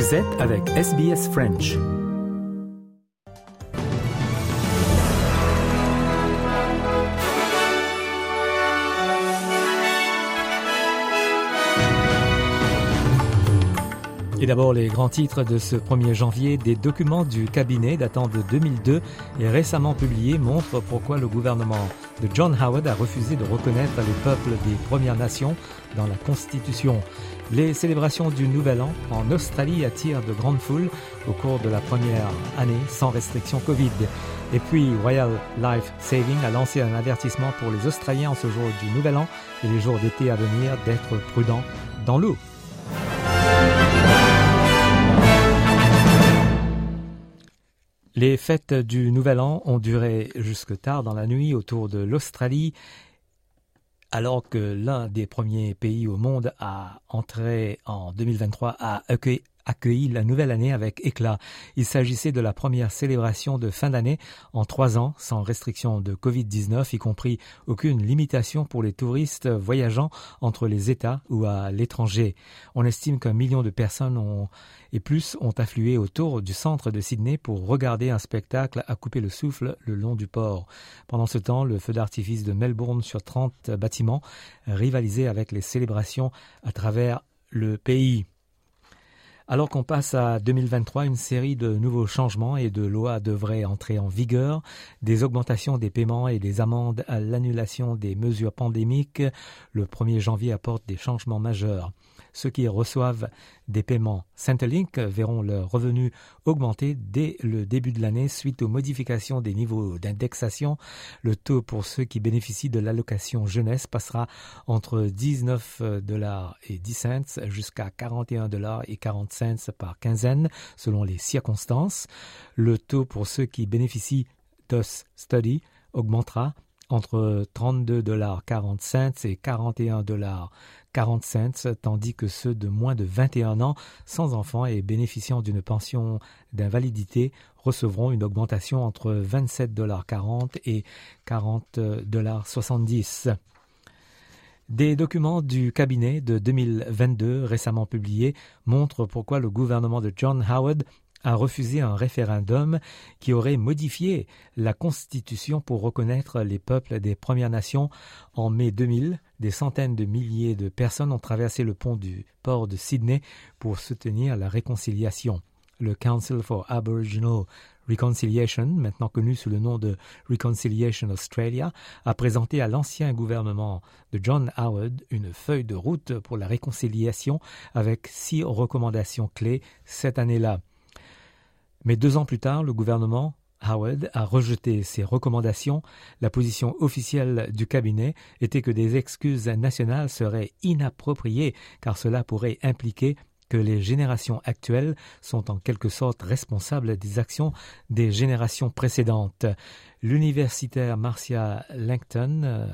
Vous êtes avec SBS French. Et d'abord les grands titres de ce 1er janvier, des documents du cabinet datant de 2002 et récemment publiés montrent pourquoi le gouvernement de John Howard a refusé de reconnaître les peuples des Premières Nations dans la Constitution. Les célébrations du Nouvel An en Australie attirent de grandes foules au cours de la première année sans restriction Covid. Et puis Royal Life Saving a lancé un avertissement pour les Australiens en ce jour du Nouvel An et les jours d'été à venir d'être prudents dans l'eau. Les fêtes du Nouvel An ont duré jusque tard dans la nuit autour de l'Australie, alors que l'un des premiers pays au monde à entrer en 2023 a accueilli, la nouvelle année avec éclat. Il s'agissait de la première célébration de fin d'année en trois ans, sans restriction de Covid-19, y compris aucune limitation pour les touristes voyageant entre les États ou à l'étranger. On estime qu'un million de personnes ont, et plus ont afflué autour du centre de Sydney pour regarder un spectacle à couper le souffle le long du port. Pendant ce temps, le feu d'artifice de Melbourne sur 30 bâtiments rivalisait avec les célébrations à travers le pays. Alors qu'on passe à 2023, une série de nouveaux changements et de lois devraient entrer en vigueur. Des augmentations des paiements et des amendes à l'annulation des mesures pandémiques. Le 1er janvier apporte des changements majeurs. Ceux qui reçoivent des paiements Centrelink verront leurs revenus augmenter dès le début de l'année suite aux modifications des niveaux d'indexation. Le taux pour ceux qui bénéficient de l'allocation jeunesse passera entre 19 dollars et 10 cents jusqu'à 41 dollars et 40 cents par quinzaine selon les circonstances. Le taux pour ceux qui bénéficient d'OS Study augmentera entre 32 dollars 40 cents et 41 dollars 40 cents, tandis que ceux de moins de 21 ans sans enfants et bénéficiant d'une pension d'invalidité recevront une augmentation entre 27,40 et 40,70 des documents du cabinet de 2022 récemment publiés montrent pourquoi le gouvernement de John Howard a refusé un référendum qui aurait modifié la Constitution pour reconnaître les peuples des Premières Nations. En mai 2000, des centaines de milliers de personnes ont traversé le pont du port de Sydney pour soutenir la réconciliation. Le Council for Aboriginal Reconciliation, maintenant connu sous le nom de Reconciliation Australia, a présenté à l'ancien gouvernement de John Howard une feuille de route pour la réconciliation avec six recommandations clés cette année-là. Mais deux ans plus tard, le gouvernement Howard a rejeté ces recommandations. La position officielle du cabinet était que des excuses nationales seraient inappropriées car cela pourrait impliquer que les générations actuelles sont en quelque sorte responsables des actions des générations précédentes. L'universitaire Marcia Langton, euh,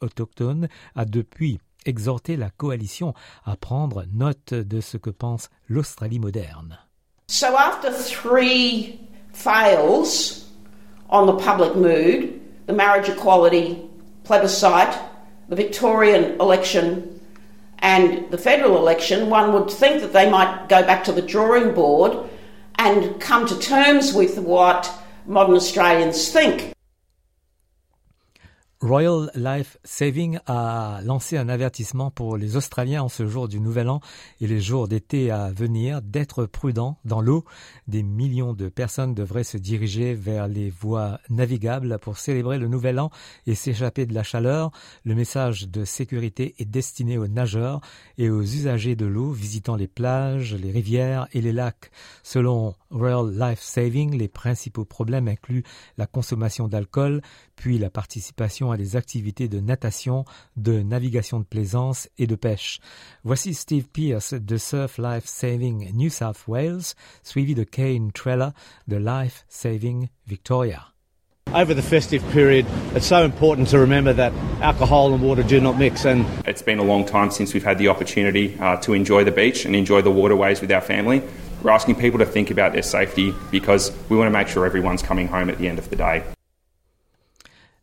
autochtone, a depuis exhorté la coalition à prendre note de ce que pense l'Australie moderne. So after three fails on the public mood, the marriage equality plebiscite, the Victorian election, and the federal election, one would think that they might go back to the drawing board and come to terms with what modern Australians think. Royal Life Saving a lancé un avertissement pour les Australiens en ce jour du Nouvel An et les jours d'été à venir d'être prudents dans l'eau. Des millions de personnes devraient se diriger vers les voies navigables pour célébrer le Nouvel An et s'échapper de la chaleur. Le message de sécurité est destiné aux nageurs et aux usagers de l'eau visitant les plages, les rivières et les lacs. Selon Royal Life Saving, les principaux problèmes incluent la consommation d'alcool, puis la participation à des activités de natation, de navigation de plaisance et de pêche. Voici Steve Pierce de Surf Life Saving New South Wales, suivi de Kane Trella de Life Saving Victoria. Over the festive period, it's so important to remember that alcohol and water do not mix. And it's been a long time since we've had the opportunity uh, to enjoy the beach and enjoy the waterways with our family. We're asking people to think about their safety because we want to make sure everyone's coming home at the end of the day.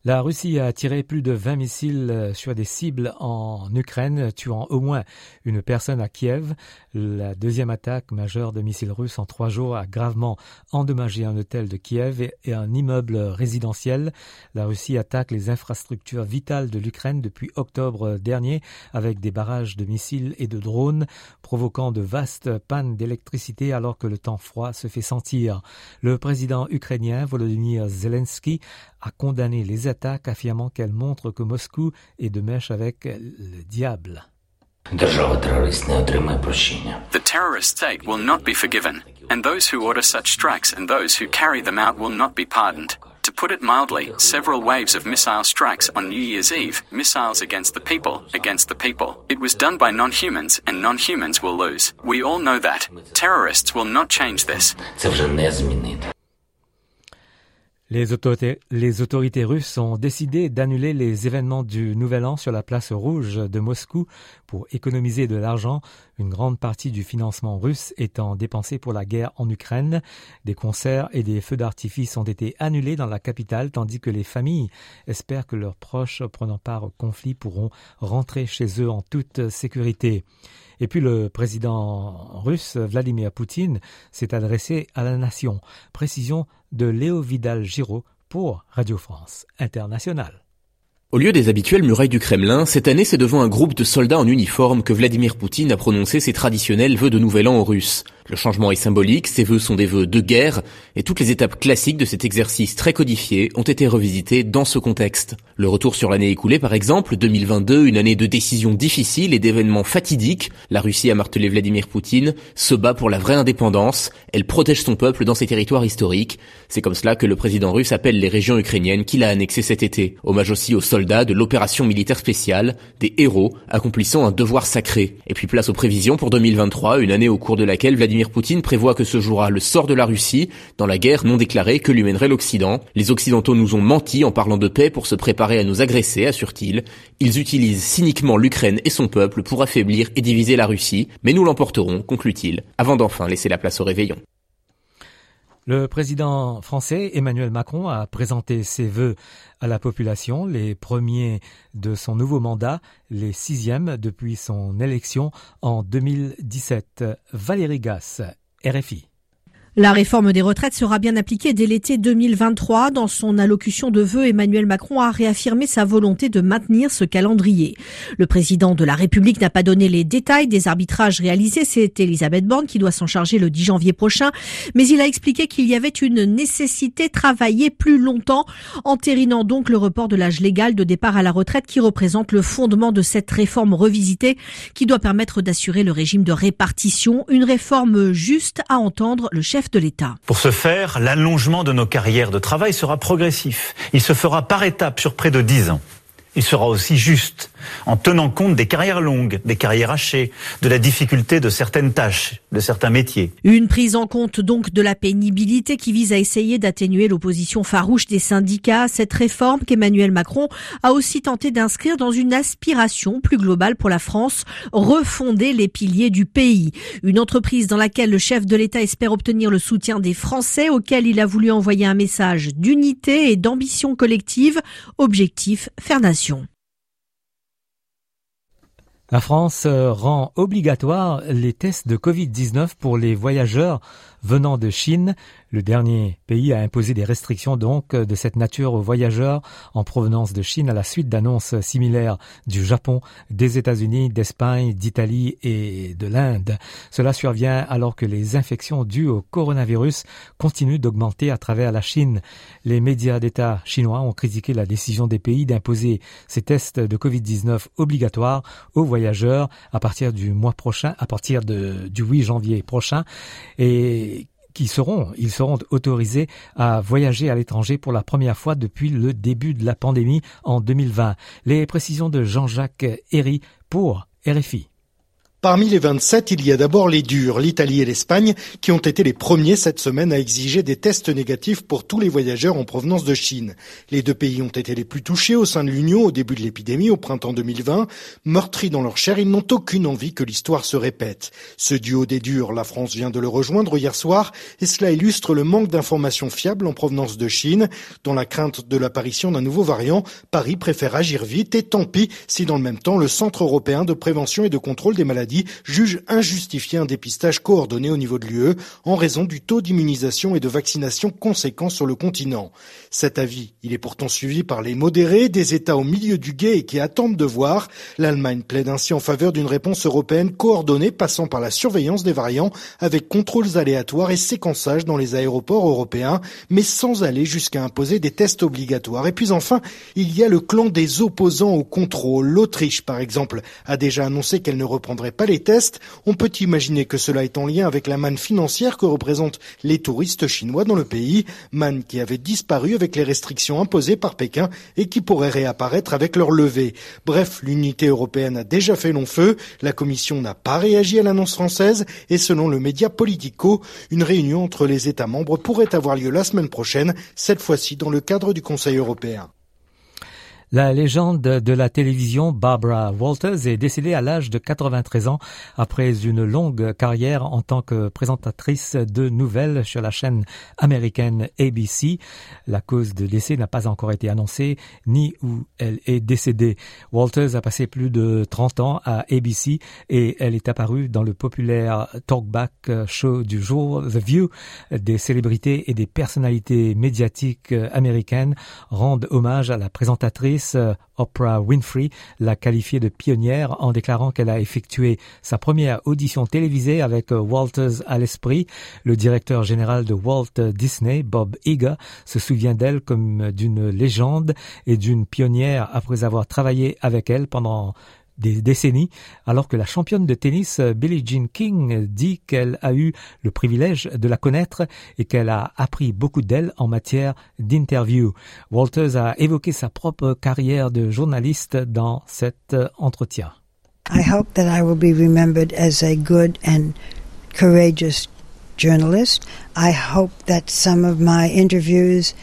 La Russie a tiré plus de 20 missiles euh, sur des cibles en Ukraine, tuant au moins une personne à Kiev. La deuxième attaque majeure de missiles russes en trois jours a gravement endommagé un hôtel de Kiev et un immeuble résidentiel. La Russie attaque les infrastructures vitales de l'Ukraine depuis octobre dernier avec des barrages de missiles et de drones, provoquant de vastes pannes d'électricité alors que le temps froid se fait sentir. Le président ukrainien Volodymyr Zelensky a condamné les attaques affirmant qu'elles montrent que Moscou est de mèche avec le diable. The terrorist state will not be forgiven, and those who order such strikes and those who carry them out will not be pardoned. To put it mildly, several waves of missile strikes on New Year's Eve, missiles against the people, against the people. It was done by non-humans, and non-humans will lose. We all know that. Terrorists will not change this. Les autorités, russes ont décidé d'annuler les événements du Nouvel An sur la place rouge de Moscou pour économiser de l'argent, une grande partie du financement russe étant dépensé pour la guerre en Ukraine. Des concerts et des feux d'artifice ont été annulés dans la capitale, tandis que les familles espèrent que leurs proches prenant part au conflit pourront rentrer chez eux en toute sécurité. Et puis le président russe Vladimir Poutine s'est adressé à la nation. Précision de Léo Vidal-Giraud pour Radio France Internationale. Au lieu des habituelles murailles du Kremlin, cette année c'est devant un groupe de soldats en uniforme que Vladimir Poutine a prononcé ses traditionnels vœux de nouvel an aux Russes. Le changement est symbolique, ces vœux sont des vœux de guerre, et toutes les étapes classiques de cet exercice très codifié ont été revisitées dans ce contexte. Le retour sur l'année écoulée par exemple, 2022, une année de décisions difficiles et d'événements fatidiques, la Russie a martelé Vladimir Poutine, se bat pour la vraie indépendance, elle protège son peuple dans ses territoires historiques. C'est comme cela que le président russe appelle les régions ukrainiennes qu'il a annexées cet été. Hommage aussi aux soldats de l'opération militaire spéciale, des héros accomplissant un devoir sacré. Et puis place aux prévisions pour 2023, une année au cours de laquelle Vladimir Vladimir Poutine prévoit que se jouera le sort de la Russie dans la guerre non déclarée que lui mènerait l'Occident. Les Occidentaux nous ont menti en parlant de paix pour se préparer à nous agresser, assure-t-il. Ils utilisent cyniquement l'Ukraine et son peuple pour affaiblir et diviser la Russie, mais nous l'emporterons, conclut-il, avant d'enfin laisser la place au réveillon. Le président français Emmanuel Macron a présenté ses vœux à la population, les premiers de son nouveau mandat, les sixièmes depuis son élection en 2017. Valérie Gasse, RFI. La réforme des retraites sera bien appliquée dès l'été 2023. Dans son allocution de vœux, Emmanuel Macron a réaffirmé sa volonté de maintenir ce calendrier. Le président de la République n'a pas donné les détails des arbitrages réalisés. C'est Elisabeth Borne qui doit s'en charger le 10 janvier prochain. Mais il a expliqué qu'il y avait une nécessité travailler plus longtemps, entérinant donc le report de l'âge légal de départ à la retraite qui représente le fondement de cette réforme revisitée qui doit permettre d'assurer le régime de répartition. Une réforme juste à entendre le chef Pour ce faire, l'allongement de nos carrières de travail sera progressif. Il se fera par étapes sur près de 10 ans. Il sera aussi juste en tenant compte des carrières longues, des carrières hachées, de la difficulté de certaines tâches, de certains métiers. Une prise en compte donc de la pénibilité qui vise à essayer d'atténuer l'opposition farouche des syndicats. Cette réforme qu'Emmanuel Macron a aussi tenté d'inscrire dans une aspiration plus globale pour la France, refonder les piliers du pays. Une entreprise dans laquelle le chef de l'État espère obtenir le soutien des Français auquel il a voulu envoyer un message d'unité et d'ambition collective. Objectif, faire nation. La France euh, rend obligatoire les tests de Covid-19 pour les voyageurs venant de Chine. Le dernier pays a imposé des restrictions donc de cette nature aux voyageurs en provenance de Chine à la suite d'annonces similaires du Japon, des États-Unis, d'Espagne, d'Italie et de l'Inde. Cela survient alors que les infections dues au coronavirus continuent d'augmenter à travers la Chine. Les médias d'État chinois ont critiqué la décision des pays d'imposer ces tests de Covid-19 obligatoires aux voyageurs à partir du mois prochain, à partir du 8 janvier prochain. Et qui seront, ils seront autorisés à voyager à l'étranger pour la première fois depuis le début de la pandémie en 2020. Les précisions de Jean-Jacques Herry pour RFI. Parmi les 27, il y a d'abord les durs, l'Italie et l'Espagne, qui ont été les premiers cette semaine à exiger des tests négatifs pour tous les voyageurs en provenance de Chine. Les deux pays ont été les plus touchés au sein de l'Union au début de l'épidémie au printemps 2020. Meurtris dans leur chair, ils n'ont aucune envie que l'histoire se répète. Ce duo des durs, la France vient de le rejoindre hier soir, et cela illustre le manque d'informations fiables en provenance de Chine. Dans la crainte de l'apparition d'un nouveau variant, Paris préfère agir vite et tant pis si dans le même temps le Centre européen de prévention et de contrôle des maladies juge injustifié un dépistage coordonné au niveau de l'UE en raison du taux d'immunisation et de vaccination conséquent sur le continent. Cet avis, il est pourtant suivi par les modérés des États au milieu du guet et qui attendent de voir. L'Allemagne plaide ainsi en faveur d'une réponse européenne coordonnée passant par la surveillance des variants avec contrôles aléatoires et séquençage dans les aéroports européens, mais sans aller jusqu'à imposer des tests obligatoires. Et puis enfin, il y a le clan des opposants au contrôle. L'Autriche, par exemple, a déjà annoncé qu'elle ne reprendrait pas les tests, on peut imaginer que cela est en lien avec la manne financière que représentent les touristes chinois dans le pays, manne qui avait disparu avec les restrictions imposées par Pékin et qui pourrait réapparaître avec leur levée. Bref, l'unité européenne a déjà fait long feu, la Commission n'a pas réagi à l'annonce française et selon le média Politico, une réunion entre les États membres pourrait avoir lieu la semaine prochaine, cette fois-ci dans le cadre du Conseil européen. La légende de la télévision Barbara Walters est décédée à l'âge de 93 ans après une longue carrière en tant que présentatrice de nouvelles sur la chaîne américaine ABC. La cause de décès n'a pas encore été annoncée ni où elle est décédée. Walters a passé plus de 30 ans à ABC et elle est apparue dans le populaire talkback show du jour The View. Des célébrités et des personnalités médiatiques américaines rendent hommage à la présentatrice euh, Oprah Winfrey l'a qualifiée de pionnière en déclarant qu'elle a effectué sa première audition télévisée avec euh, Walters à l'esprit. Le directeur général de Walt Disney, Bob Iger, se souvient d'elle comme d'une légende et d'une pionnière après avoir travaillé avec elle pendant des décennies, alors que la championne de tennis euh, Billie Jean King dit qu'elle a eu le privilège de la connaître et qu'elle a appris beaucoup d'elle en matière d'interview. Walters a évoqué sa propre carrière de journaliste dans cet euh, entretien. I hope that I will be remembered as a good and courageous journalist. I hope that some of my interviews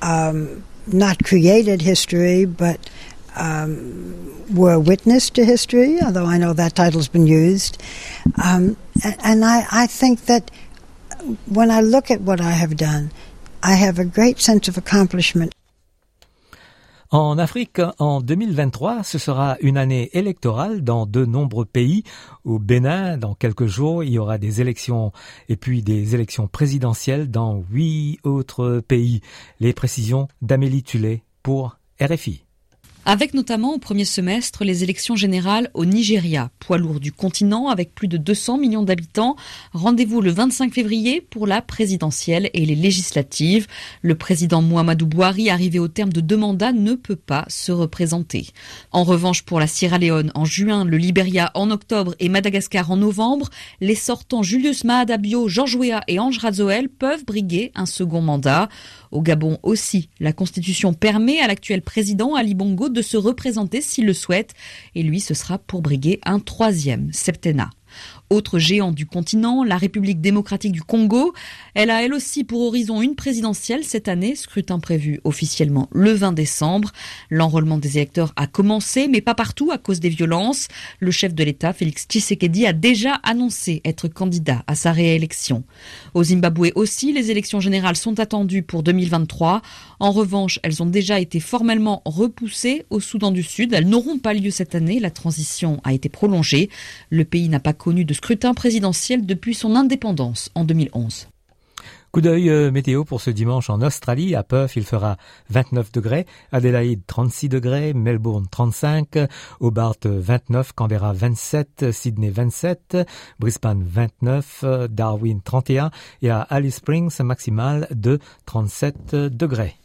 um, not created history, but were witness to history, although I know that title's been used. And I, I think that when I look at what I have done, I have a great sense of accomplishment. En Afrique, en 2023, ce sera une année électorale dans de nombreux pays. Au Bénin, dans quelques jours, il y aura des élections et puis des élections présidentielles dans huit autres pays. Les précisions d'Amélie Tullet pour RFI avec notamment au premier semestre les élections générales au Nigeria, poids lourd du continent avec plus de 200 millions d'habitants. Rendez-vous le 25 février pour la présidentielle et les législatives. Le président Muhammadu Buhari, arrivé au terme de deux mandats, ne peut pas se représenter. En revanche, pour la Sierra Leone en juin, le Liberia en octobre et Madagascar en novembre, les sortants Julius Maadabio, George Weah et Ange Razoel peuvent briguer un second mandat. Au Gabon aussi, la Constitution permet à l'actuel président Ali Bongo de se représenter s'il le souhaite, et lui ce sera pour briguer un troisième septennat. Autre géant du continent, la République démocratique du Congo, elle a elle aussi pour horizon une présidentielle cette année, scrutin prévu officiellement le 20 décembre. L'enrôlement des électeurs a commencé, mais pas partout à cause des violences. Le chef de l'État, Félix Tshisekedi, a déjà annoncé être candidat à sa réélection. Au Zimbabwe aussi, les élections générales sont attendues pour 2023. En revanche, elles ont déjà été formellement repoussées au Soudan du Sud. Elles n'auront pas lieu cette année. La transition a été prolongée. Le pays n'a pas connu de scrutin présidentiel depuis son indépendance en 2011. Coup d'œil euh, météo pour ce dimanche en Australie. À Perth, il fera 29 degrés. Adélaïde, 36 degrés. Melbourne, 35. Hobart, 29. Canberra, 27. Sydney, 27. Brisbane, 29. Darwin, 31. Et à Alice Springs, maximal de 37 degrés.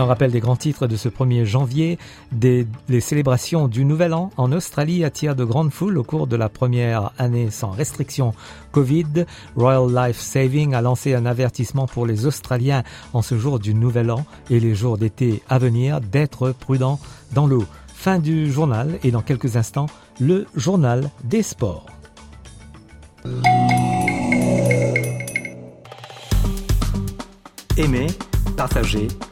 Un rappel des grands titres de ce 1er janvier. Des, les célébrations du Nouvel An en Australie attirent de grandes foules au cours de la première année sans restriction Covid. Royal Life Saving a lancé un avertissement pour les Australiens en ce jour du Nouvel An et les jours d'été à venir d'être prudents dans l'eau. Fin du journal et dans quelques instants, le journal des sports. Aimez, partagez,